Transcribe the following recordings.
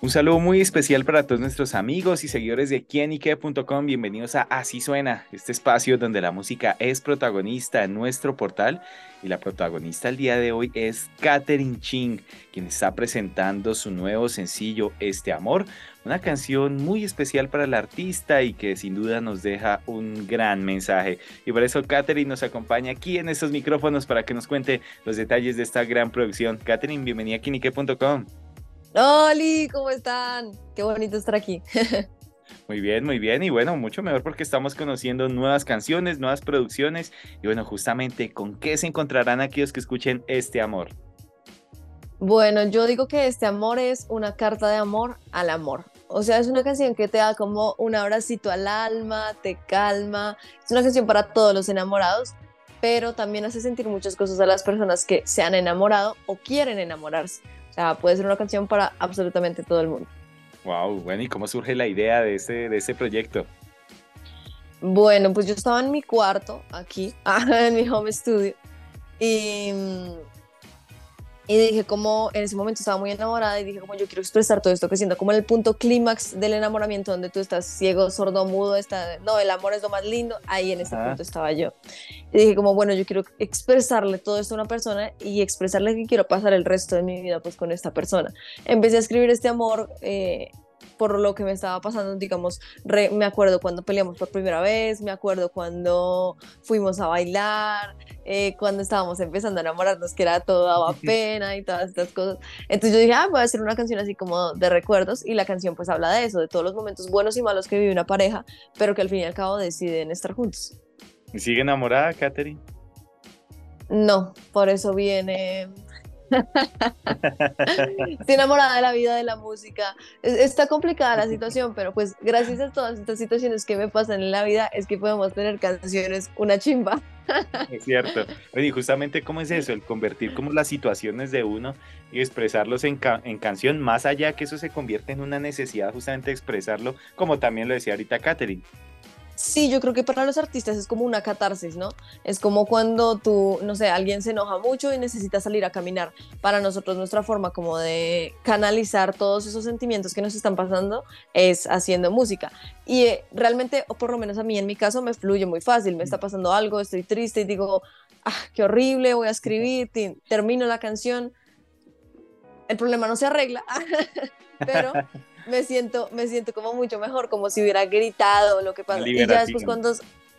Un saludo muy especial para todos nuestros amigos y seguidores de quienique.com. Bienvenidos a Así Suena, este espacio donde la música es protagonista en nuestro portal. Y la protagonista el día de hoy es Katherine Ching, quien está presentando su nuevo sencillo Este Amor, una canción muy especial para el artista y que sin duda nos deja un gran mensaje. Y por eso Katherine nos acompaña aquí en estos micrófonos para que nos cuente los detalles de esta gran producción. Katherine, bienvenida a quienique.com. Hola, ¿cómo están? Qué bonito estar aquí. Muy bien, muy bien. Y bueno, mucho mejor porque estamos conociendo nuevas canciones, nuevas producciones. Y bueno, justamente, ¿con qué se encontrarán aquellos que escuchen este amor? Bueno, yo digo que este amor es una carta de amor al amor. O sea, es una canción que te da como un abracito al alma, te calma. Es una canción para todos los enamorados, pero también hace sentir muchas cosas a las personas que se han enamorado o quieren enamorarse puede ser una canción para absolutamente todo el mundo. Wow, bueno, ¿y cómo surge la idea de ese, de ese proyecto? Bueno, pues yo estaba en mi cuarto, aquí, en mi home studio, y y dije como, en ese momento estaba muy enamorada y dije como yo quiero expresar todo esto que siento, como en el punto clímax del enamoramiento donde tú estás ciego, sordo, mudo, está, no, el amor es lo más lindo, ahí en ese punto estaba yo. Y dije como, bueno, yo quiero expresarle todo esto a una persona y expresarle que quiero pasar el resto de mi vida pues con esta persona. Empecé a escribir este amor eh, por lo que me estaba pasando, digamos, me acuerdo cuando peleamos por primera vez, me acuerdo cuando fuimos a bailar, eh, cuando estábamos empezando a enamorarnos, que era todo daba pena y todas estas cosas. Entonces yo dije, ah, voy a hacer una canción así como de recuerdos y la canción pues habla de eso, de todos los momentos buenos y malos que vive una pareja, pero que al fin y al cabo deciden estar juntos. ¿Y sigue enamorada, Katherine? No, por eso viene Estoy enamorada de la vida, de la música. Está complicada la situación, pero pues gracias a todas estas situaciones que me pasan en la vida es que podemos tener canciones una chimba. Es cierto. Y justamente cómo es eso, el convertir como las situaciones de uno y expresarlos en, en canción, más allá que eso se convierte en una necesidad justamente de expresarlo, como también lo decía ahorita Katherine. Sí, yo creo que para los artistas es como una catarsis, ¿no? Es como cuando tú, no sé, alguien se enoja mucho y necesita salir a caminar. Para nosotros nuestra forma como de canalizar todos esos sentimientos que nos están pasando es haciendo música. Y eh, realmente, o por lo menos a mí en mi caso, me fluye muy fácil. Me está pasando algo, estoy triste y digo, ah, qué horrible, voy a escribir, termino la canción. El problema no se arregla, pero me siento, me siento como mucho mejor, como si hubiera gritado lo que pasa. Y ya después cuando,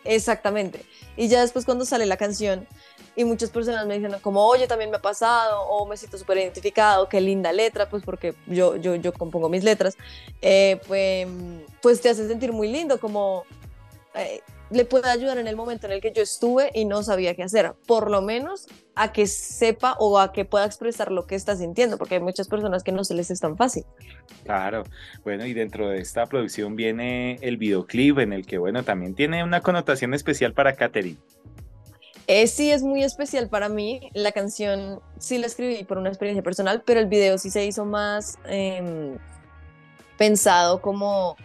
exactamente, y ya después cuando sale la canción y muchas personas me dicen como, oye, también me ha pasado, o me siento súper identificado, qué linda letra, pues porque yo, yo, yo compongo mis letras, eh, pues, pues te hace sentir muy lindo, como... Eh, le puede ayudar en el momento en el que yo estuve y no sabía qué hacer, por lo menos a que sepa o a que pueda expresar lo que está sintiendo, porque hay muchas personas que no se les es tan fácil. Claro, bueno, y dentro de esta producción viene el videoclip en el que, bueno, también tiene una connotación especial para Katherine. Eh, sí, es muy especial para mí. La canción sí la escribí por una experiencia personal, pero el video sí se hizo más em, pensado como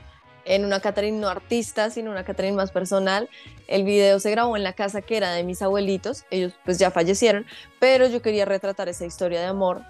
en una Catherine no artista, sino una Catherine más personal. El video se grabó en la casa que era de mis abuelitos, ellos pues ya fallecieron, pero yo quería retratar esa historia de amor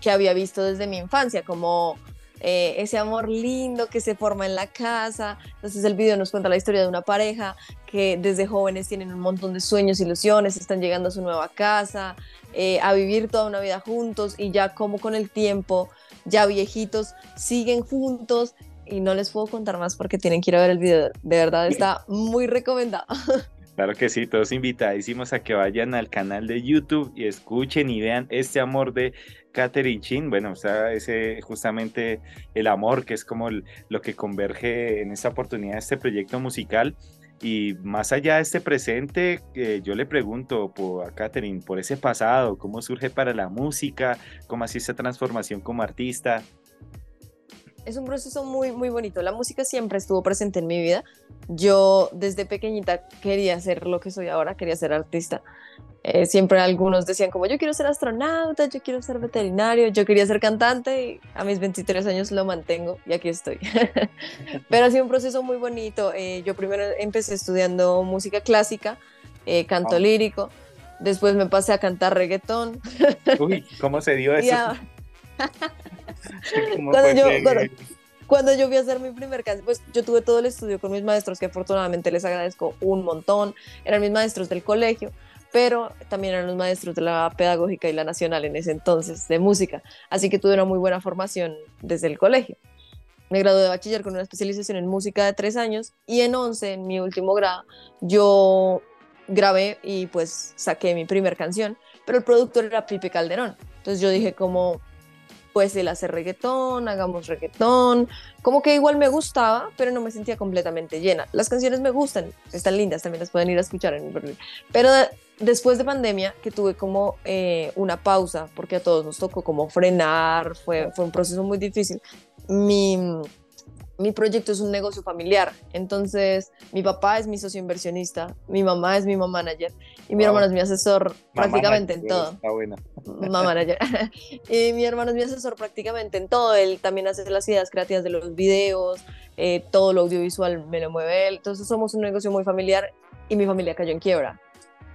que había visto desde mi infancia, como eh, ese amor lindo que se forma en la casa. Entonces el video nos cuenta la historia de una pareja que desde jóvenes tienen un montón de sueños, ilusiones, están llegando a su nueva casa, eh, a vivir toda una vida juntos y ya como con el tiempo, ya viejitos, siguen juntos y no les puedo contar más porque tienen que ir a ver el video. De verdad está muy recomendado. Claro que sí, todos invitadísimos a que vayan al canal de YouTube y escuchen y vean este amor de Katherine Chin. Bueno, o sea, ese justamente el amor que es como lo que converge en esta oportunidad, este proyecto musical. Y más allá de este presente, eh, yo le pregunto a Katherine por ese pasado, cómo surge para la música, cómo así esa transformación como artista. Es un proceso muy, muy bonito. La música siempre estuvo presente en mi vida. Yo desde pequeñita quería ser lo que soy ahora, quería ser artista. Eh, siempre algunos decían como yo quiero ser astronauta, yo quiero ser veterinario, yo quería ser cantante y a mis 23 años lo mantengo y aquí estoy. Pero ha sido un proceso muy bonito. Eh, yo primero empecé estudiando música clásica, eh, canto lírico, después me pasé a cantar reggaetón. Uy, ¿cómo se dio eso? cuando, yo, cuando, yo fui a hacer mi primer canción, pues yo tuve todo el estudio con mis maestros, que afortunadamente les agradezco un montón. Eran mis maestros del colegio, pero también eran los maestros de la pedagógica y la nacional en ese entonces, de música. Así que tuve una muy buena formación desde el colegio. Me gradué de bachiller con una especialización en música de tres años y en once, en mi último grado, yo grabé y pues saqué mi primer canción, pero el productor era Pipe Calderón. Entonces yo dije como, pues el hacer reggaetón, hagamos reggaetón, como que igual me gustaba, pero no me sentía completamente llena. Las canciones me gustan, están lindas, también las pueden ir a escuchar en Berlín. Pero después de pandemia, que tuve como eh, una pausa, porque a todos nos tocó como frenar, fue, fue un proceso muy difícil, mi mi proyecto es un negocio familiar. Entonces, mi papá es mi socio inversionista, mi mamá es mi mamá manager y mi hermano es mi asesor prácticamente en todo. Está buena. Mamá manager. y mi hermano es mi asesor prácticamente en todo. Él también hace las ideas creativas de los videos, eh, todo lo audiovisual me lo mueve él. Entonces, somos un negocio muy familiar y mi familia cayó en quiebra.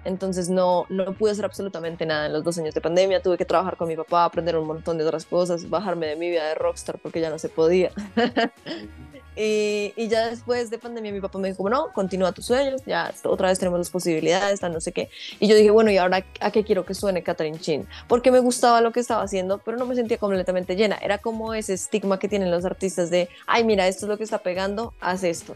Entonces no, no pude hacer absolutamente nada en los dos años de pandemia. Tuve que trabajar con mi papá, aprender un montón de otras cosas, bajarme de mi vida de rockstar porque ya no se podía. y, y, ya después de pandemia mi papá me dijo, no, continúa tus sueños, ya otra vez tenemos las posibilidades, no sé qué. Y yo dije, bueno, ¿y ahora a qué quiero que suene Catherine Chin? Porque me gustaba lo que estaba haciendo, pero no me sentía completamente llena. Era como ese estigma que tienen los artistas de, ay, mira, esto es lo que está pegando, haz esto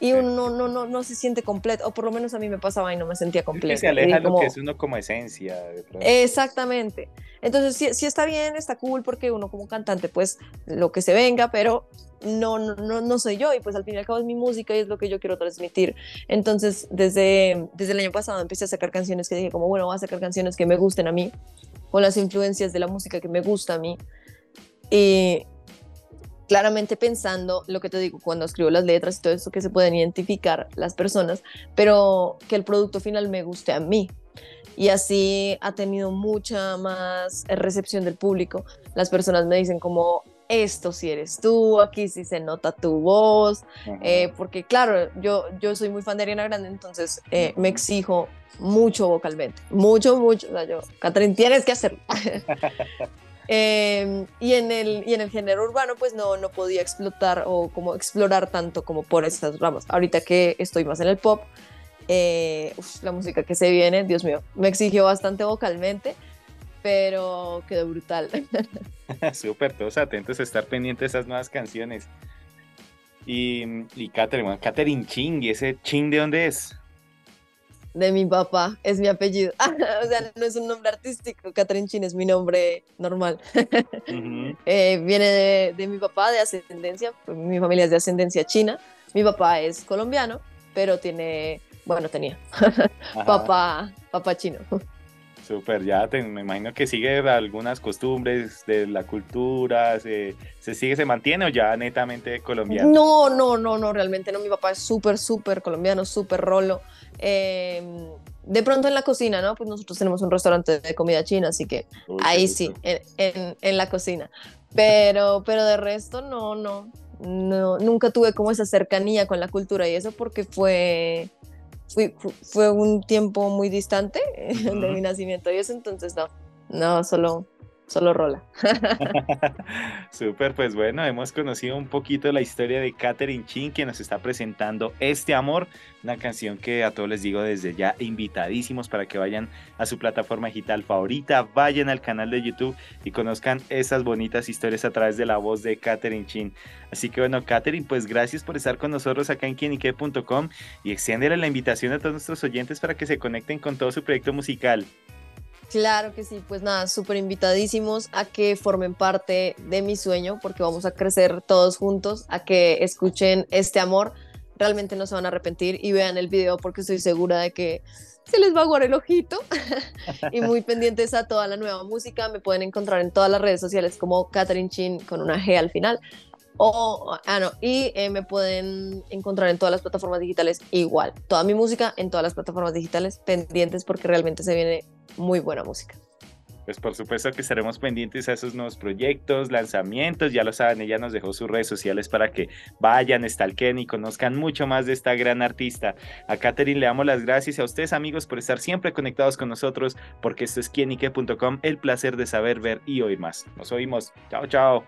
y uno no, no, no, se siente completo, o por lo menos a mí me pasaba y no me sentía completo. Es que se aleja lo que es uno como esencia. Exactamente. Entonces, sí, sí, está bien, está cool, porque uno como cantante, pues lo que se venga, pero no, no, no soy yo, y pues al fin y al cabo es mi música y es lo que yo quiero transmitir. Entonces, desde, desde el año pasado empecé a sacar canciones que dije, como bueno, voy a sacar canciones que me gusten a mí, con las influencias de la música que me gusta a mí. Y, claramente pensando lo que te digo cuando escribo las letras y todo eso que se pueden identificar las personas, pero que el producto final me guste a mí. Y así ha tenido mucha más recepción del público. Las personas me dicen como, esto si eres tú, aquí sí se nota tu voz, eh, porque claro, yo, yo soy muy fan de Ariana Grande, entonces eh, me exijo mucho vocalmente, mucho, mucho, o sea, yo, Catherine, tienes que hacerlo. Em, y, en el, y en el género urbano, pues no, no podía explotar o como explorar tanto como por estas ramas. Ahorita que estoy más en el pop, eh, la música que se viene, Dios mío, me exigió bastante vocalmente, pero quedó brutal. Súper, todos atentos a estar pendientes de esas nuevas canciones. Y, y Catherine, Catherine Ching, ¿y ese Ching de dónde es? De mi papá, es mi apellido. o sea, no es un nombre artístico, Catherine Chin es mi nombre normal. Eh, viene de, mi papá, de ascendencia, pues, mi familia es de ascendencia china. Mi papá es colombiano, pero tiene, bueno, tenía papá, papá chino. Súper, ya me imagino que sigue algunas costumbres de la cultura, se, se, sigue, se mantiene o ya netamente colombiano. No, no, no, no, realmente no. Mi papá es súper, súper colombiano, súper rolo. Em, de pronto en la cocina, ¿no? Pues nosotros tenemos un restaurante de comida china, así que ahí sí, en, en, la cocina. Pero, pero de resto, no, no, no, nunca tuve como esa cercanía con la cultura y eso porque fue fue un tiempo muy distante de mi nacimiento y eso, entonces no, no, solo, solo rola. Súper, pues bueno, hemos conocido un poquito la historia de Catherine Chin, que nos está presentando Este Amor, una canción que a todos les digo desde ya invitadísimos para que vayan a su plataforma digital favorita, vayan al canal de YouTube y conozcan esas bonitas historias a través de la voz de Catherine Chin. Así que bueno, Catherine, pues gracias por estar con nosotros acá en quienique.com y extiéndele la invitación a todos nuestros oyentes para que se conecten con todo su proyecto musical. Claro que sí, pues nada, súper invitadísimos a que formen parte de mi sueño, porque vamos a crecer todos juntos, a que escuchen este amor realmente no se van a arrepentir y vean el video porque estoy segura de que se les va a aguar el ojito y muy pendientes a toda la nueva música. Me pueden encontrar en todas las redes sociales como Catherine Chin con una G al final. Ah, no, y eh, me pueden encontrar en todas las plataformas digitales igual. Toda mi música en todas las plataformas digitales pendientes porque realmente se viene muy buena música pues por supuesto que estaremos pendientes a esos nuevos proyectos, lanzamientos, ya lo saben, ella nos dejó sus redes sociales para que vayan, stalken y conozcan mucho más de esta gran artista. A Katherine le damos las gracias a ustedes amigos por estar siempre conectados con nosotros, porque esto es quienique.com, el placer de saber, ver y oír más. Nos oímos. Chao, chao.